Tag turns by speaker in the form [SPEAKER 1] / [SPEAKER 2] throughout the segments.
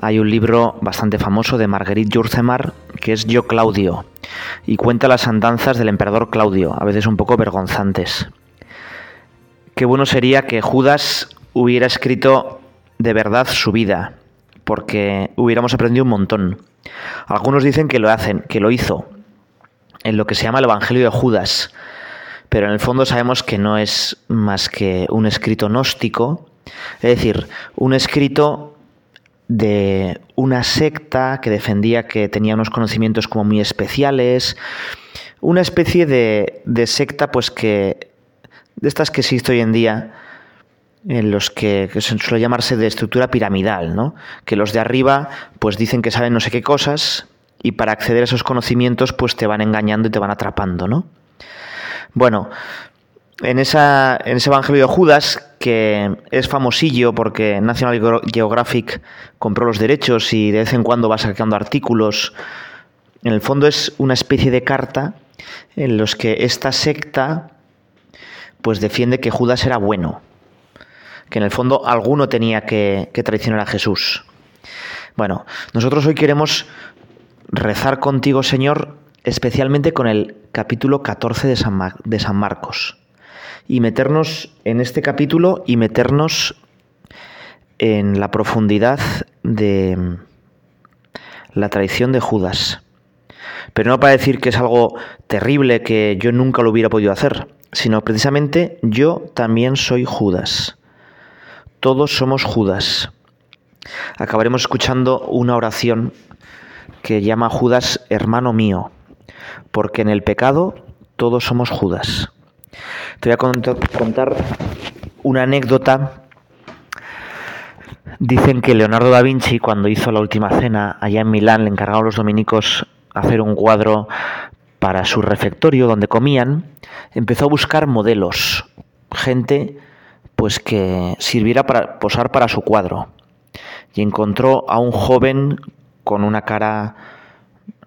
[SPEAKER 1] hay un libro bastante famoso de Marguerite jurcemar que es Yo Claudio y cuenta las andanzas del emperador Claudio, a veces un poco vergonzantes. Qué bueno sería que Judas hubiera escrito de verdad su vida, porque hubiéramos aprendido un montón. Algunos dicen que lo hacen, que lo hizo, en lo que se llama el Evangelio de Judas, pero en el fondo sabemos que no es más que un escrito gnóstico, es decir, un escrito de una secta que defendía que tenía unos conocimientos como muy especiales, una especie de, de secta pues que, de estas que existe hoy en día, en los que, que, suele llamarse de estructura piramidal, ¿no? que los de arriba pues dicen que saben no sé qué cosas y para acceder a esos conocimientos pues te van engañando y te van atrapando. ¿no? Bueno, en, ese Evangelio de Judas, que es famosillo porque National Geographic compró los derechos y de vez en cuando va sacando artículos, en el fondo es una especie de carta en los que esta secta pues defiende que Judas era bueno, que en el fondo alguno tenía que, traicionar a Jesús. Bueno, nosotros hoy queremos rezar contigo, Señor, especialmente con el capítulo 14 de San Marcos y meternos en este capítulo y meternos en la profundidad de la traición de Judas. Pero no para decir que es algo terrible que yo nunca lo hubiera podido hacer, sino precisamente yo también soy Judas. Todos somos Judas. Acabaremos escuchando una oración que llama Judas hermano mío, porque en el pecado todos somos Judas. Te voy a contar una anécdota. Dicen que Leonardo da Vinci, cuando hizo la última cena allá en Milán, le encargaron a los dominicos hacer un cuadro para su refectorio donde comían. Empezó a buscar modelos, gente pues que sirviera para posar para su cuadro. Y encontró a un joven con una cara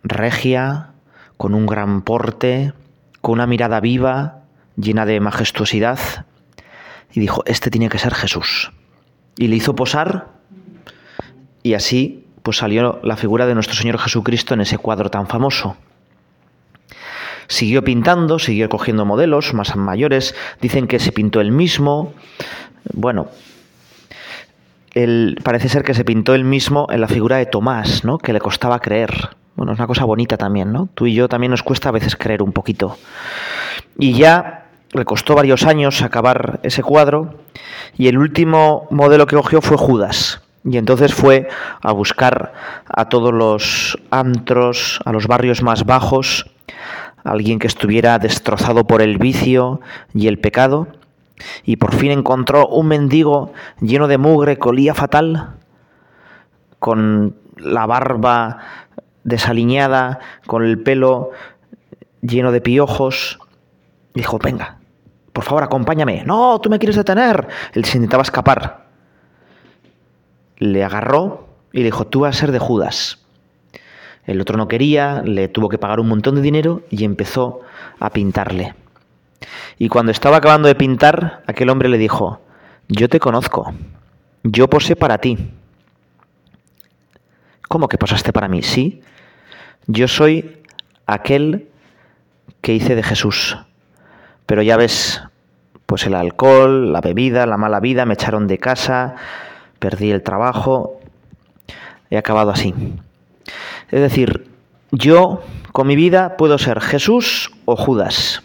[SPEAKER 1] regia, con un gran porte, con una mirada viva, llena de majestuosidad, y dijo, este tiene que ser Jesús. Y le hizo posar y así pues salió la figura de nuestro Señor Jesucristo en ese cuadro tan famoso. Siguió pintando, siguió cogiendo modelos más mayores, dicen que se pintó él mismo. Bueno, parece ser que se pintó él mismo en la figura de Tomás, ¿no? que le costaba creer. Bueno, es una cosa bonita también, ¿no? Tú y yo también nos cuesta a veces creer un poquito. Y ya le costó varios años acabar ese cuadro y el último modelo que cogió fue Judas. Y entonces fue a buscar a todos los antros, a los barrios más bajos, alguien que estuviera destrozado por el vicio y el pecado, y por fin encontró un mendigo lleno de mugre, colía fatal, con la barba desaliñada, con el pelo lleno de piojos. Dijo, venga, por favor, acompáñame. No, tú me quieres detener. Él se intentaba escapar. Le agarró y le dijo, tú vas a ser de Judas. El otro no quería, le tuvo que pagar un montón de dinero y empezó a pintarle. Y cuando estaba acabando de pintar, aquel hombre le dijo, yo te conozco, yo posé para ti. ¿Cómo que posaste para mí? Sí, yo soy aquel que hice de Jesús. Pero ya ves, pues el alcohol, la bebida, la mala vida, me echaron de casa, perdí el trabajo, he acabado así. Es decir, yo con mi vida puedo ser Jesús o Judas.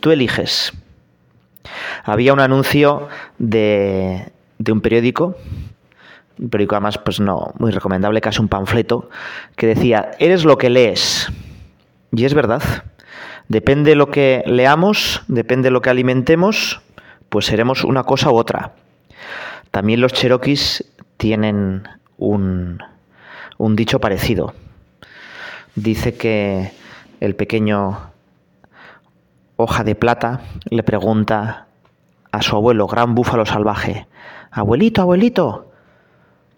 [SPEAKER 1] Tú eliges. Había un anuncio de, de un periódico, un periódico además pues no muy recomendable, casi un panfleto, que decía, eres lo que lees. Y es verdad. Depende lo que leamos, depende lo que alimentemos, pues seremos una cosa u otra. También los cheroquis tienen un, un dicho parecido. Dice que el pequeño hoja de plata le pregunta a su abuelo, gran búfalo salvaje, abuelito, abuelito,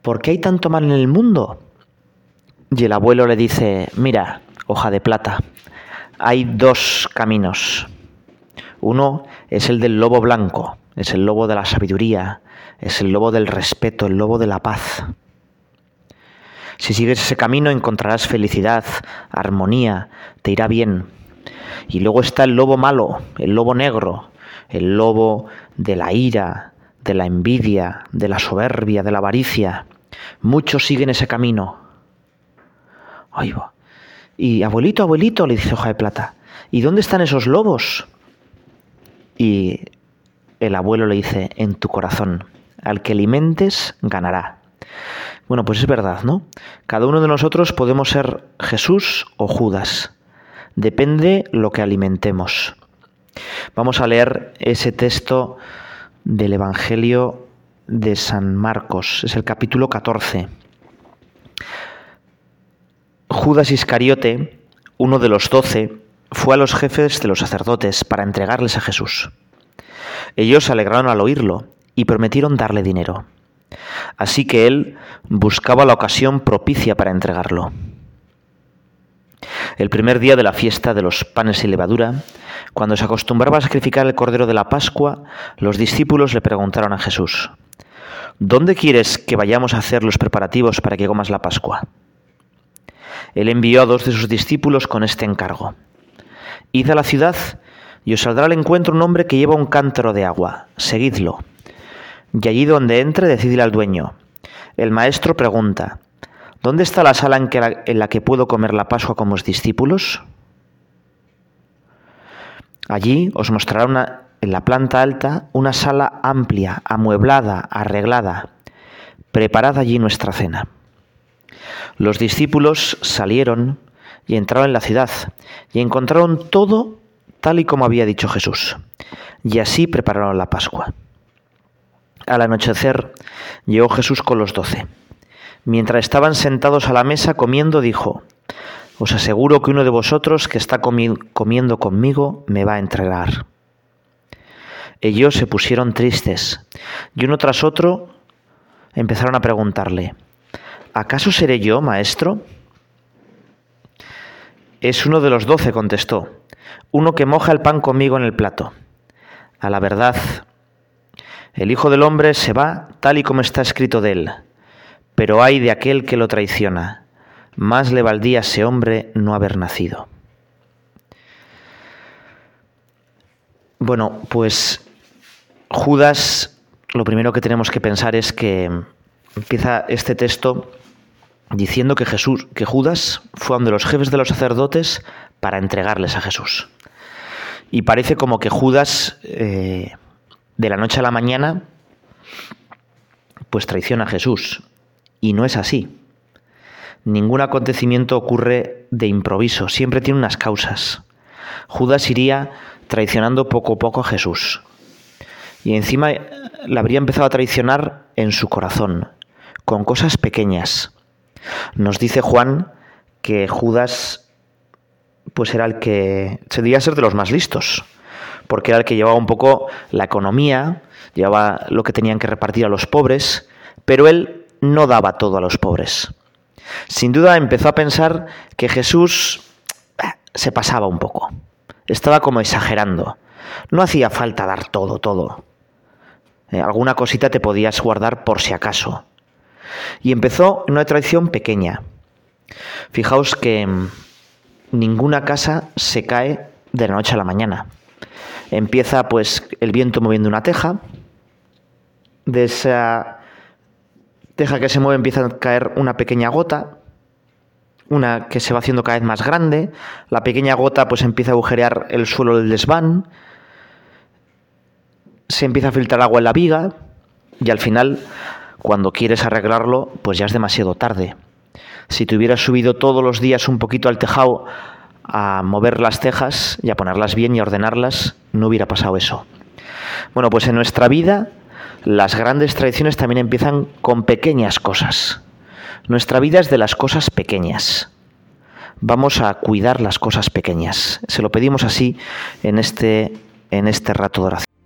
[SPEAKER 1] ¿por qué hay tanto mal en el mundo? Y el abuelo le dice, mira, hoja de plata, hay dos caminos. Uno es el del lobo blanco, es el lobo de la sabiduría, es el lobo del respeto, el lobo de la paz. Si sigues ese camino encontrarás felicidad, armonía, te irá bien. Y luego está el lobo malo, el lobo negro, el lobo de la ira, de la envidia, de la soberbia, de la avaricia. Muchos siguen ese camino. va. Y abuelito, abuelito, le dice hoja de plata, ¿y dónde están esos lobos? Y el abuelo le dice, en tu corazón, al que alimentes ganará. Bueno, pues es verdad, ¿no? Cada uno de nosotros podemos ser Jesús o Judas. Depende lo que alimentemos. Vamos a leer ese texto del Evangelio de San Marcos, es el capítulo 14. Judas Iscariote, uno de los doce, fue a los jefes de los sacerdotes para entregarles a Jesús. Ellos se alegraron al oírlo y prometieron darle dinero. Así que él buscaba la ocasión propicia para entregarlo. El primer día de la fiesta de los panes y levadura, cuando se acostumbraba a sacrificar el cordero de la Pascua, los discípulos le preguntaron a Jesús, ¿Dónde quieres que vayamos a hacer los preparativos para que comas la Pascua? Él envió a dos de sus discípulos con este encargo. Id a la ciudad y os saldrá al encuentro un hombre que lleva un cántaro de agua. Seguidlo. Y allí donde entre, decidle al dueño. El maestro pregunta, ¿dónde está la sala en, la, que puedo comer la Pascua con mis discípulos? Allí os mostrará en la planta alta una sala amplia, amueblada, arreglada. Preparad allí nuestra cena. Los discípulos salieron y entraron en la ciudad y encontraron todo tal y como había dicho Jesús. Y así prepararon la Pascua. Al anochecer llegó Jesús con los doce. Mientras estaban sentados a la mesa comiendo, dijo, Os aseguro que uno de vosotros que está comiendo conmigo me va a entregar. Ellos se pusieron tristes y uno tras otro empezaron a preguntarle, ¿Acaso seré yo, maestro? Es uno de los doce, contestó, uno que moja el pan conmigo en el plato. A la verdad, el Hijo del Hombre se va tal y como está escrito de él, pero hay de aquel que lo traiciona. Más le valdía a ese hombre no haber nacido. Bueno, pues Judas, lo primero que tenemos que pensar es que empieza este texto diciendo que Jesús, que Judas fue uno de los jefes de los sacerdotes para entregarles a Jesús. Y parece como que Judas, eh, de la noche a la mañana, pues traiciona a Jesús. Y no es así. Ningún acontecimiento ocurre de improviso, siempre tiene unas causas. Judas iría traicionando poco a poco a Jesús. Y encima la habría empezado a traicionar en su corazón, con cosas pequeñas, nos dice Juan que Judas pues era el que se ser de los más listos, porque era el que llevaba un poco la economía, llevaba lo que tenían que repartir a los pobres, pero él no daba todo a los pobres. Sin duda empezó a pensar que Jesús eh, se pasaba un poco, estaba como exagerando, no hacía falta dar todo, todo. Eh, alguna cosita te podías guardar por si acaso, y empezó en una traición pequeña. Fijaos que ninguna casa se cae de la noche a la mañana. Empieza pues el viento moviendo una teja. De esa teja que se mueve empieza a caer una pequeña gota, una que se va haciendo cada vez más grande. La pequeña gota pues empieza a agujerear el suelo del desván. Se empieza a filtrar agua en la viga y al final cuando quieres arreglarlo, pues ya es demasiado tarde. Si te hubieras subido todos los días un poquito al tejado a mover las cejas y a ponerlas bien y a ordenarlas, no hubiera pasado eso. Bueno, pues en nuestra vida las grandes tradiciones también empiezan con pequeñas cosas. Nuestra vida es de las cosas pequeñas. Vamos a cuidar las cosas pequeñas. Se lo pedimos así en este, en este rato de oración.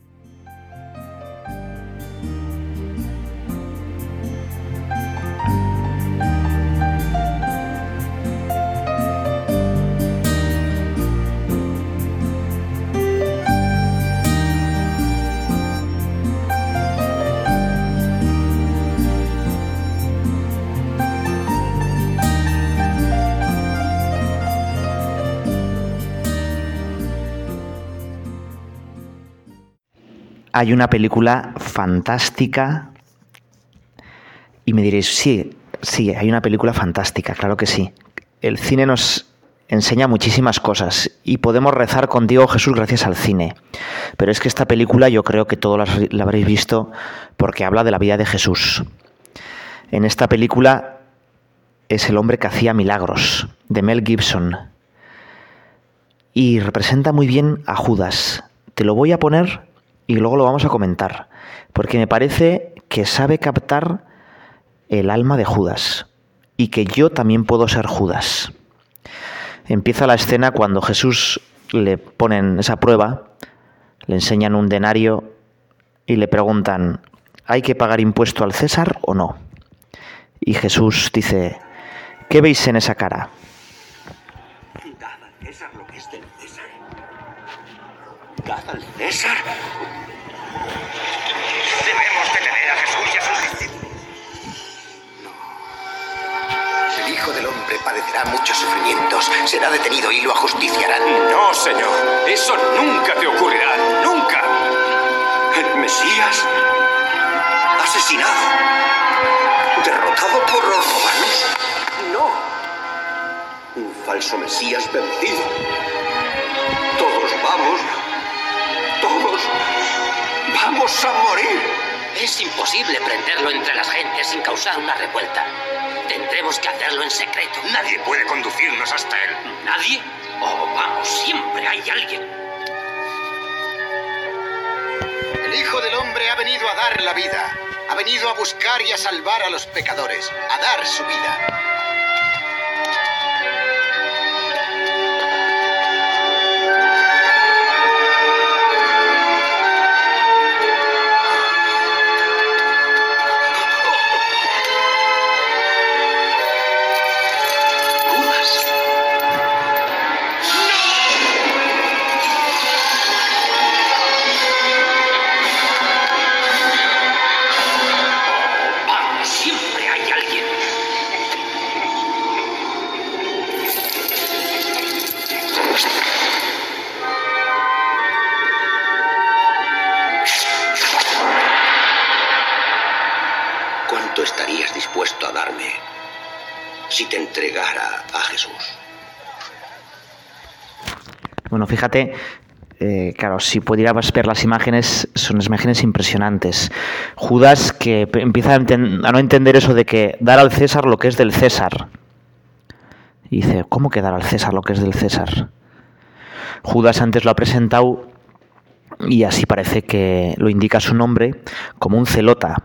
[SPEAKER 1] hay una película fantástica y me diréis, sí, sí, hay una película fantástica, claro que sí. El cine nos enseña muchísimas cosas y podemos rezar con Dios Jesús gracias al cine. Pero es que esta película yo creo que todos la habréis visto porque habla de la vida de Jesús. En esta película es el hombre que hacía milagros, de Mel Gibson. Y representa muy bien a Judas. Te lo voy a poner y luego lo vamos a comentar, porque me parece que sabe captar el alma de Judas y que yo también puedo ser Judas. Empieza la escena cuando Jesús le ponen esa prueba, le enseñan un denario y le preguntan, ¿hay que pagar impuesto al César o no? Y Jesús dice, ¿qué veis en esa cara?
[SPEAKER 2] César lo que es del César. César Debemos detener a Jesús y a No. El Hijo del Hombre padecerá muchos sufrimientos, será detenido y lo ajusticiarán.
[SPEAKER 3] No, Señor, eso nunca te ocurrirá, nunca. El Mesías asesinado, derrotado por los romanos. No,
[SPEAKER 2] un falso Mesías vencido. Todos vamos, todos ¡Vamos a morir!
[SPEAKER 4] Es imposible prenderlo entre las gentes sin causar una revuelta. Tendremos que hacerlo en secreto.
[SPEAKER 5] Nadie puede conducirnos hasta él.
[SPEAKER 4] ¿Nadie? Oh, vamos, siempre hay alguien.
[SPEAKER 6] El Hijo del Hombre ha venido a dar la vida. Ha venido a buscar y a salvar a los pecadores. A dar su vida.
[SPEAKER 7] si te entregara a Jesús.
[SPEAKER 1] Bueno, fíjate, eh, claro, si pudieras ver las imágenes, son imágenes impresionantes. Judas que empieza a, a no entender eso de que dar al César lo que es del César. Y dice, ¿cómo que dar al César lo que es del César? Judas antes lo ha presentado y así parece que lo indica su nombre como un celota.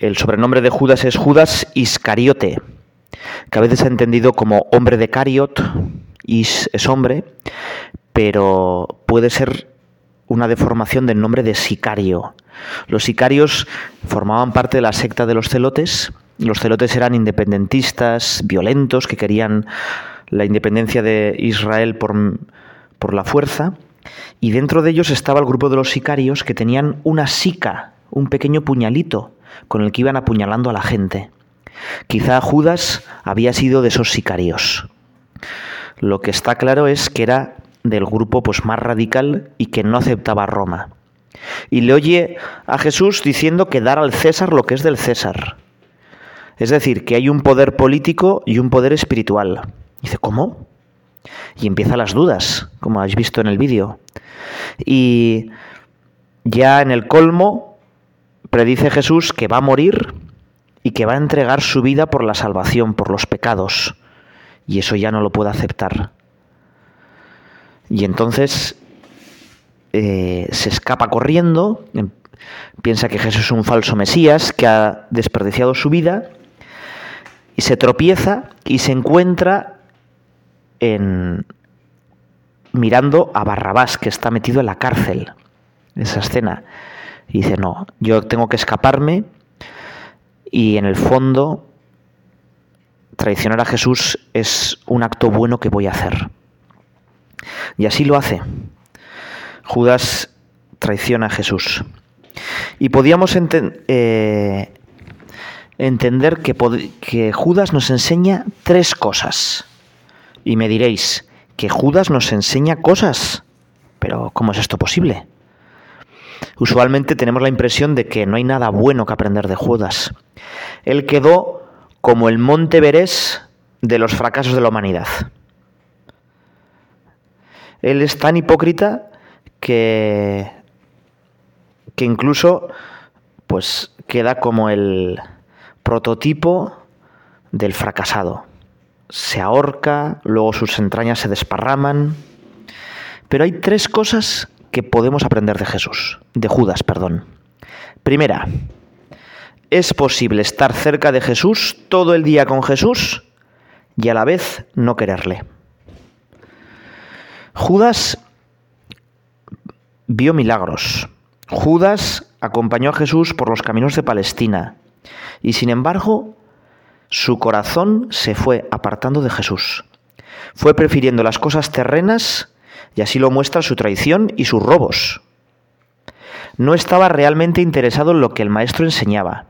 [SPEAKER 1] El sobrenombre de Judas es Judas Iscariote, que a veces ha entendido como hombre de Cariot, es hombre, pero puede ser una deformación del nombre de sicario. Los sicarios formaban parte de la secta de los celotes. Los celotes eran independentistas, violentos, que querían la independencia de Israel por la fuerza. Y dentro de ellos estaba el grupo de los sicarios que tenían una sica, un pequeño puñalito, con el que iban apuñalando a la gente. Quizá Judas había sido de esos sicarios. Lo que está claro es que era del grupo pues, más radical y que no aceptaba a Roma. Y le oye a Jesús diciendo que dar al César lo que es del César. Es decir, que hay un poder político y un poder espiritual. dice, ¿cómo? Y empieza las dudas, como habéis visto en el vídeo. Y ya en el colmo predice Jesús que va a morir y que va a entregar su vida por la salvación, por los pecados, y eso ya no lo puede aceptar. Y entonces eh, se escapa corriendo, em, piensa que Jesús es un falso Mesías, que ha desperdiciado su vida, y se tropieza y se encuentra en mirando a Barrabás, que está metido en la cárcel, esa escena. Y dice, no, yo tengo que escaparme y en el fondo, traicionar a Jesús es un acto bueno que voy a hacer. Y así lo hace. Judas traiciona a Jesús. Y podíamos eh, entender que Judas nos enseña tres cosas. Y me diréis, que Judas nos enseña cosas. Pero ¿cómo es esto posible? usualmente tenemos la impresión de que no hay nada bueno que aprender de Judas. Él quedó como el monte Verés de los fracasos de la humanidad. Él es tan hipócrita que, que incluso pues queda como el prototipo del fracasado. Se ahorca, luego sus entrañas se desparraman. Pero hay tres cosas que podemos aprender de Jesús, de Judas, perdón. Primera, es posible estar cerca de Jesús todo el día con Jesús y a la vez no quererle. Judas vio milagros. Judas acompañó a Jesús por los caminos de Palestina y sin embargo su corazón se fue apartando de Jesús. Fue prefiriendo las cosas terrenas y así lo muestra su traición y sus robos. No estaba realmente interesado en lo que el maestro enseñaba.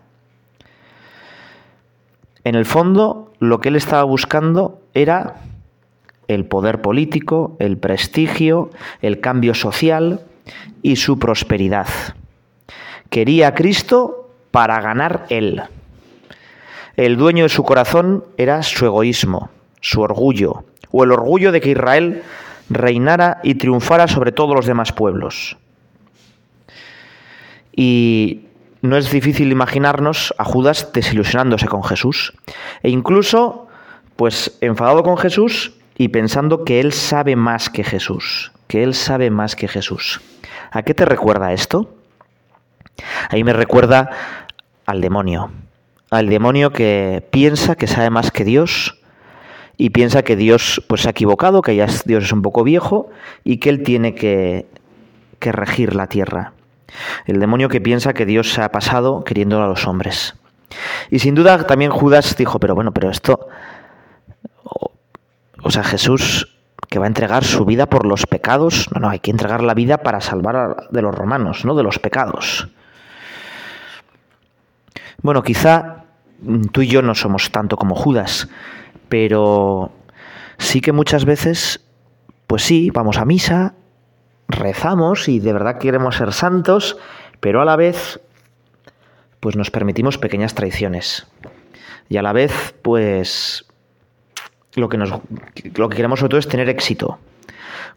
[SPEAKER 1] En el fondo, lo que él estaba buscando era el poder político, el prestigio, el cambio social y su prosperidad. Quería a Cristo para ganar él. El dueño de su corazón era su egoísmo, su orgullo, o el orgullo de que Israel reinara y triunfara sobre todos los demás pueblos. Y no es difícil imaginarnos a Judas desilusionándose con Jesús e incluso pues enfadado con Jesús y pensando que él sabe más que Jesús, que él sabe más que Jesús. ¿A qué te recuerda esto? Ahí me recuerda al demonio, al demonio que piensa que sabe más que Dios y piensa que Dios pues, se ha equivocado, que ya Dios es un poco viejo y que Él tiene que, que regir la tierra. El demonio que piensa que Dios se ha pasado queriéndolo a los hombres. Y sin duda también Judas dijo, pero bueno, pero esto, o, sea, Jesús que va a entregar su vida por los pecados, no, no, hay que entregar la vida para salvar a, de los romanos, no de los pecados. Bueno, quizá mm, tú y yo no somos tanto como Judas, pero sí que muchas veces, pues sí, vamos a misa, rezamos y de verdad queremos ser santos, pero a la vez, pues nos permitimos pequeñas traiciones. Y a la vez, pues lo que, lo que queremos sobre todo es tener éxito.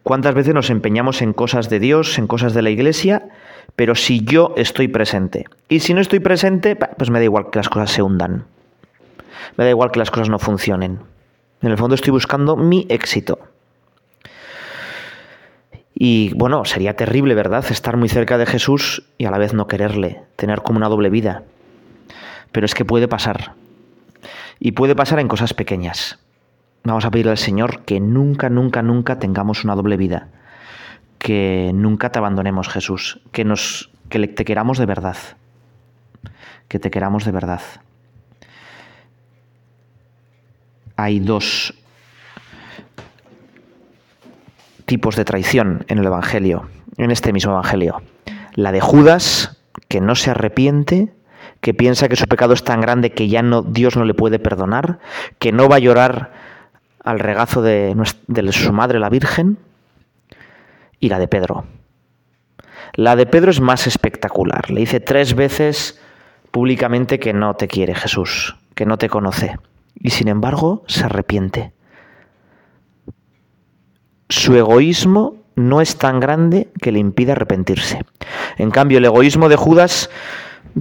[SPEAKER 1] ¿Cuántas veces nos empeñamos en cosas de Dios, en cosas de la iglesia? Pero si yo estoy presente. Y si no estoy presente, pues me da igual que las cosas se hundan. Me da igual que las cosas no funcionen. En el fondo estoy buscando mi éxito. Y bueno, sería terrible, ¿verdad? Estar muy cerca de Jesús y a la vez no quererle, tener como una doble vida. Pero es que puede pasar. Y puede pasar en cosas pequeñas. Vamos a pedirle al Señor que nunca, nunca, nunca tengamos una doble vida. Que nunca te abandonemos, Jesús. Que, nos, que te queramos de verdad. Que te queramos de verdad hay dos tipos de traición en el Evangelio, en este mismo Evangelio. La de Judas, que no se arrepiente, que piensa que su pecado es tan grande que ya no, Dios no le puede perdonar, que no va a llorar al regazo de, de su madre la Virgen, y la de Pedro. La de Pedro es más espectacular. Le dice tres veces públicamente que no te quiere Jesús, que no te conoce y sin embargo se arrepiente. Su egoísmo no es tan grande que le impida arrepentirse. En cambio, el egoísmo de Judas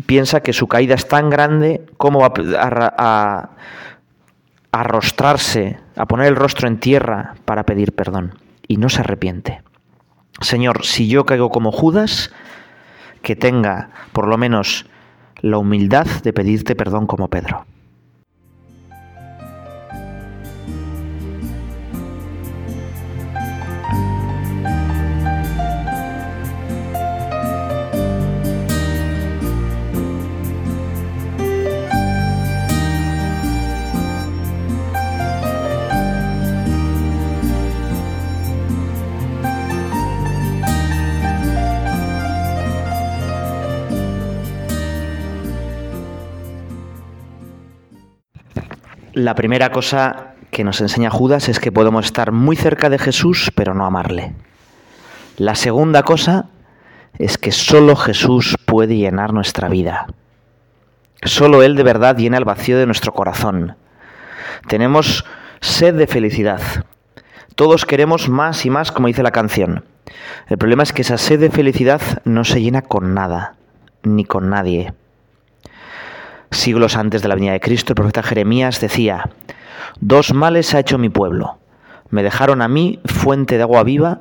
[SPEAKER 1] piensa que su caída es tan grande como a, arrostrarse, a poner el rostro en tierra para pedir perdón. Y no se arrepiente. Señor, si yo caigo como Judas, que tenga por lo menos la humildad de pedirte perdón como Pedro. La primera cosa que nos enseña Judas es que podemos estar muy cerca de Jesús, pero no amarle. La segunda cosa es que solo Jesús puede llenar nuestra vida. Solo Él de verdad llena el vacío de nuestro corazón. Tenemos sed de felicidad. Todos queremos más y más, como dice la canción. El problema es que esa sed de felicidad no se llena con nada, ni con nadie. Siglos antes de la venida de Cristo, el profeta Jeremías decía, Dos males ha hecho mi pueblo. Me dejaron a mí fuente de agua viva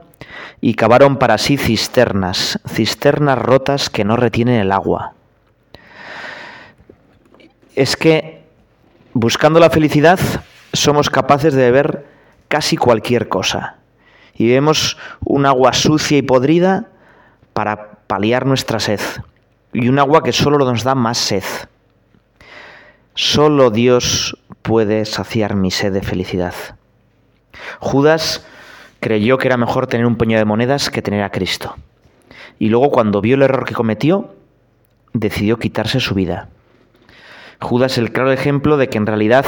[SPEAKER 1] y cavaron para sí cisternas, cisternas rotas que no retienen el agua. Es que buscando la felicidad somos capaces de beber casi cualquier cosa y vemos un agua sucia y podrida para paliar nuestra sed y un agua que solo nos da más sed. Solo Dios puede saciar mi sed de felicidad. Judas creyó que era mejor tener un puño de monedas que tener a Cristo. Y luego cuando vio el error que cometió, decidió quitarse su vida. Judas es el claro ejemplo de que en realidad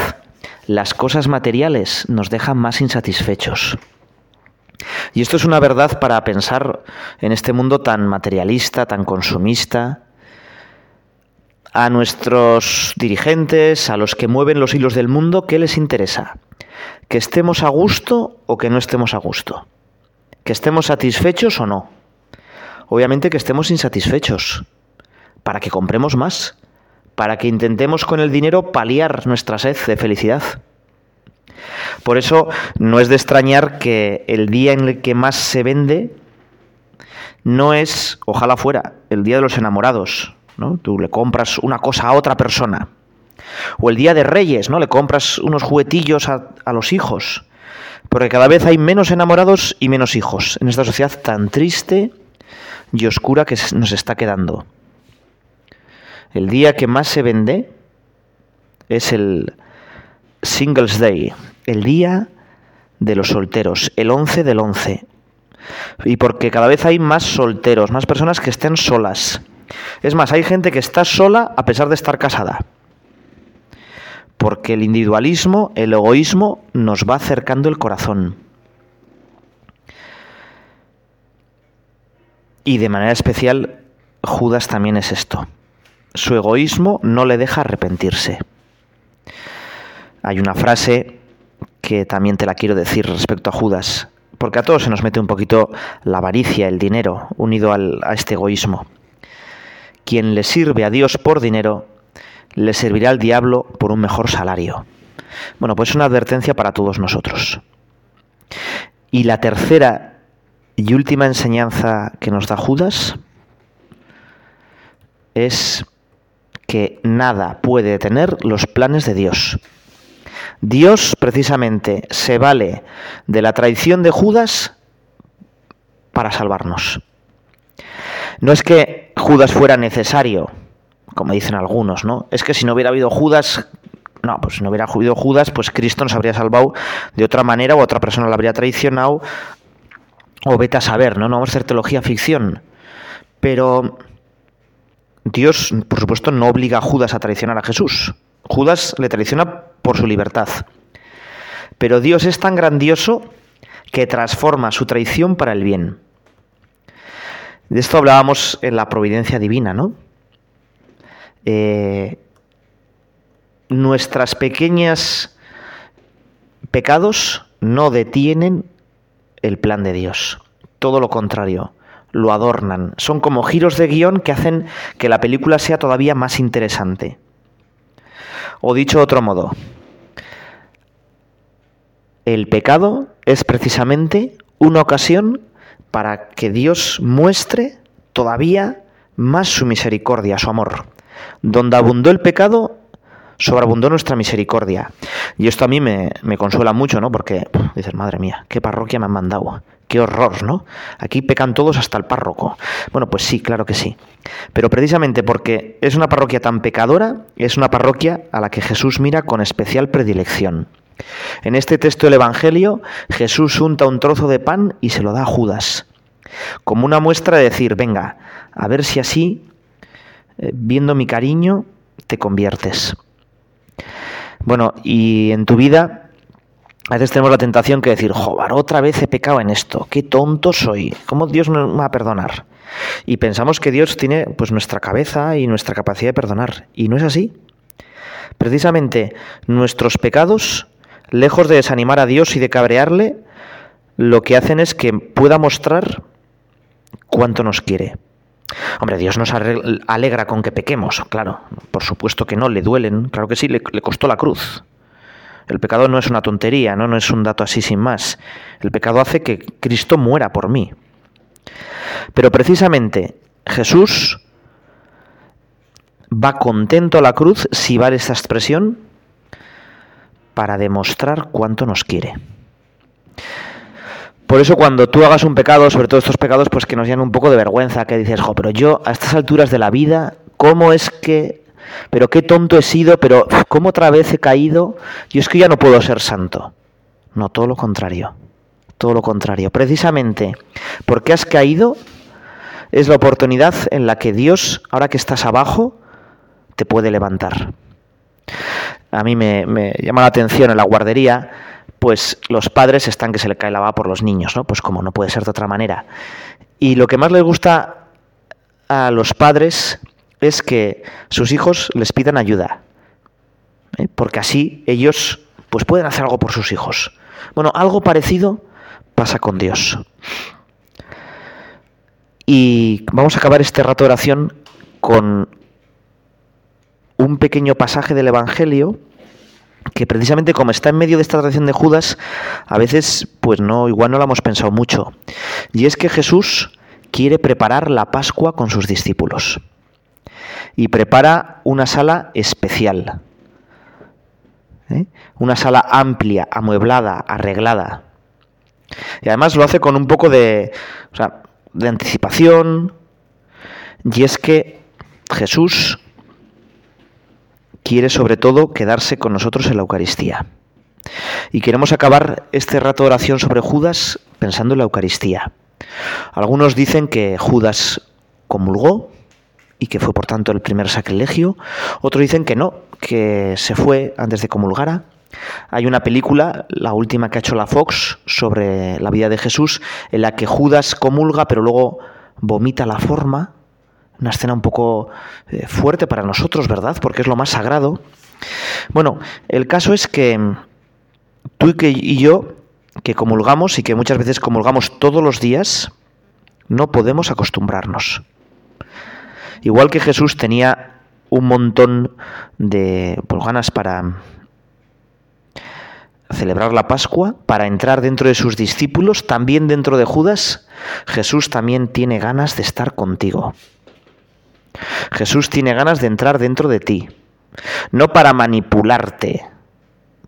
[SPEAKER 1] las cosas materiales nos dejan más insatisfechos. Y esto es una verdad para pensar en este mundo tan materialista, tan consumista, a nuestros dirigentes, a los que mueven los hilos del mundo, ¿qué les interesa? ¿Que estemos a gusto o que no estemos a gusto? ¿Que estemos satisfechos o no? Obviamente que estemos insatisfechos, para que compremos más, para que intentemos con el dinero paliar nuestra sed de felicidad. Por eso no es de extrañar que el día en el que más se vende no es, ojalá fuera, el Día de los Enamorados, Tú le compras una cosa a otra persona. O el Día de Reyes, ¿no? Le compras unos juguetillos a, a los hijos. Porque cada vez hay menos enamorados y menos hijos en esta sociedad tan triste y oscura que nos está quedando. El día que más se vende es el Singles Day, el día de los solteros, el 11 del 11. Y porque cada vez hay más solteros, más personas que estén solas. Es más, hay gente que está sola a pesar de estar casada. Porque el individualismo, el egoísmo, nos va acercando el corazón. Y de manera especial, Judas también es esto. Su egoísmo no le deja arrepentirse. Hay una frase que también te la quiero decir respecto a Judas, porque a todos se nos mete un poquito la avaricia, el dinero, unido a este egoísmo. Quien le sirve a Dios por dinero, le servirá al diablo por un mejor salario. Bueno, pues es una advertencia para todos nosotros. Y la tercera y última enseñanza que nos da Judas es que nada puede detener los planes de Dios. Dios precisamente se vale de la traición de Judas para salvarnos. No es que Judas fuera necesario, como dicen algunos, ¿no? Es que si no hubiera habido Judas, no, pues si no hubiera habido Judas, pues Cristo nos habría salvado de otra manera, o otra persona la habría traicionado, o vete a saber, ¿no? No vamos a hacer teología ficción. Pero Dios, por supuesto, no obliga a Judas a traicionar a Jesús. Judas le traiciona por su libertad. Pero Dios es tan grandioso que transforma su traición para el bien. De esto hablábamos en la providencia divina, ¿no? Eh, nuestras pequeñas pecados no detienen el plan de Dios. Todo lo contrario, lo adornan. Son como giros de guión que hacen que la película sea todavía más interesante. O dicho de otro modo, el pecado es precisamente una ocasión para que Dios muestre todavía más su misericordia, su amor. Donde abundó el pecado, sobreabundó nuestra misericordia. Y esto a mí me, consuela mucho, ¿no? Porque dices, madre mía, qué parroquia me han mandado, qué horror, ¿no? Aquí pecan todos hasta el párroco. Bueno, pues sí, claro que sí. Pero precisamente porque es una parroquia tan pecadora, es una parroquia a la que Jesús mira con especial predilección. En este texto del Evangelio, Jesús unta un trozo de pan y se lo da a Judas, como una muestra de decir, venga, a ver si así, eh, viendo mi cariño, te conviertes. Bueno, y en tu vida a veces tenemos la tentación que decir, joder, otra vez he pecado en esto, qué tonto soy, ¿cómo Dios no va a perdonar? Y pensamos que Dios tiene pues nuestra cabeza y nuestra capacidad de perdonar, y no es así. Precisamente nuestros pecados lejos de desanimar a Dios y de cabrearle, lo que hacen es que pueda mostrar cuánto nos quiere. Hombre, Dios nos alegra con que pequemos, claro, por supuesto que no, le duelen, claro que sí, le, costó la cruz. El pecado no es una tontería, ¿no? no es un dato así sin más. El pecado hace que Cristo muera por mí. Pero precisamente Jesús va contento a la cruz, si vale esta expresión, para demostrar cuánto nos quiere. Por eso cuando tú hagas un pecado, sobre todo estos pecados, pues que nos llenan un poco de vergüenza, que dices, jo, pero yo a estas alturas de la vida, ¿cómo es que... Pero qué tonto he sido, pero ¿cómo otra vez he caído? Yo es que ya no puedo ser santo. No, todo lo contrario. Todo lo contrario. Precisamente porque has caído es la oportunidad en la que Dios, ahora que estás abajo, te puede levantar a mí me, llama la atención en la guardería, pues los padres están que se le cae la baba por los niños, ¿no? Pues como no puede ser de otra manera. Y lo que más les gusta a los padres es que sus hijos les pidan ayuda, ¿eh? porque así ellos pues pueden hacer algo por sus hijos. Bueno, algo parecido pasa con Dios. Y vamos a acabar este rato de oración con un pequeño pasaje del Evangelio que precisamente como está en medio de esta tradición de Judas, a veces pues no, igual no lo hemos pensado mucho. Y es que Jesús quiere preparar la Pascua con sus discípulos. Y prepara una sala especial. ¿eh? Una sala amplia, amueblada, arreglada. Y además lo hace con un poco de, o sea, de anticipación. Y es que Jesús quiere sobre todo quedarse con nosotros en la Eucaristía. Y queremos acabar este rato de oración sobre Judas pensando en la Eucaristía. Algunos dicen que Judas comulgó y que fue por tanto el primer sacrilegio. Otros dicen que no, que se fue antes de comulgara. Hay una película, la última que ha hecho la Fox, sobre la vida de Jesús, en la que Judas comulga pero luego vomita la forma una escena un poco eh, fuerte para nosotros, ¿verdad? Porque es lo más sagrado. Bueno, el caso es que tú y yo, que comulgamos y que muchas veces comulgamos todos los días, no podemos acostumbrarnos. Igual que Jesús tenía un montón de pues, ganas para celebrar la Pascua, para entrar dentro de sus discípulos, también dentro de Judas, Jesús también tiene ganas de estar contigo. Jesús tiene ganas de entrar dentro de ti, no para manipularte,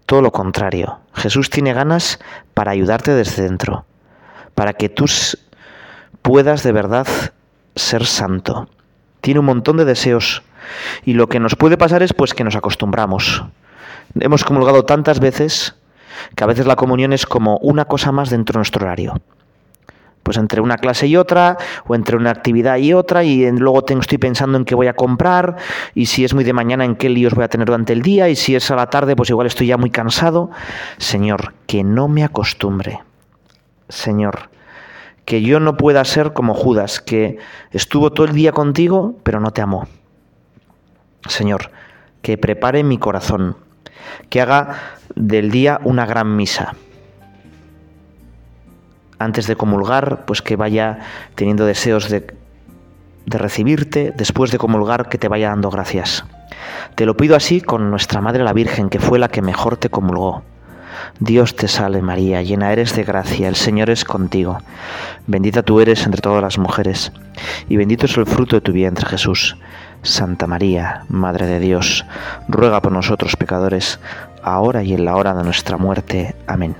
[SPEAKER 1] todo lo contrario. Jesús tiene ganas para ayudarte desde dentro, para que tú puedas de verdad ser santo. Tiene un montón de deseos y lo que nos puede pasar es pues que nos acostumbramos. Hemos comulgado tantas veces que a veces la comunión es como una cosa más dentro de nuestro horario pues entre una clase y otra, o entre una actividad y otra, y luego tengo, estoy pensando en qué voy a comprar, y si es muy de mañana, en qué líos voy a tener durante el día, y si es a la tarde, pues igual estoy ya muy cansado. Señor, que no me acostumbre. Señor, que yo no pueda ser como Judas, que estuvo todo el día contigo, pero no te amó. Señor, que prepare mi corazón, que haga del día una gran misa antes de comulgar, pues que vaya teniendo deseos de, recibirte, después de comulgar, que te vaya dando gracias. Te lo pido así con nuestra Madre la Virgen, que fue la que mejor te comulgó. Dios te salve María, llena eres de gracia, el Señor es contigo. Bendita tú eres entre todas las mujeres, y bendito es el fruto de tu vientre Jesús. Santa María, Madre de Dios, ruega por nosotros pecadores, ahora y en la hora de nuestra muerte. Amén.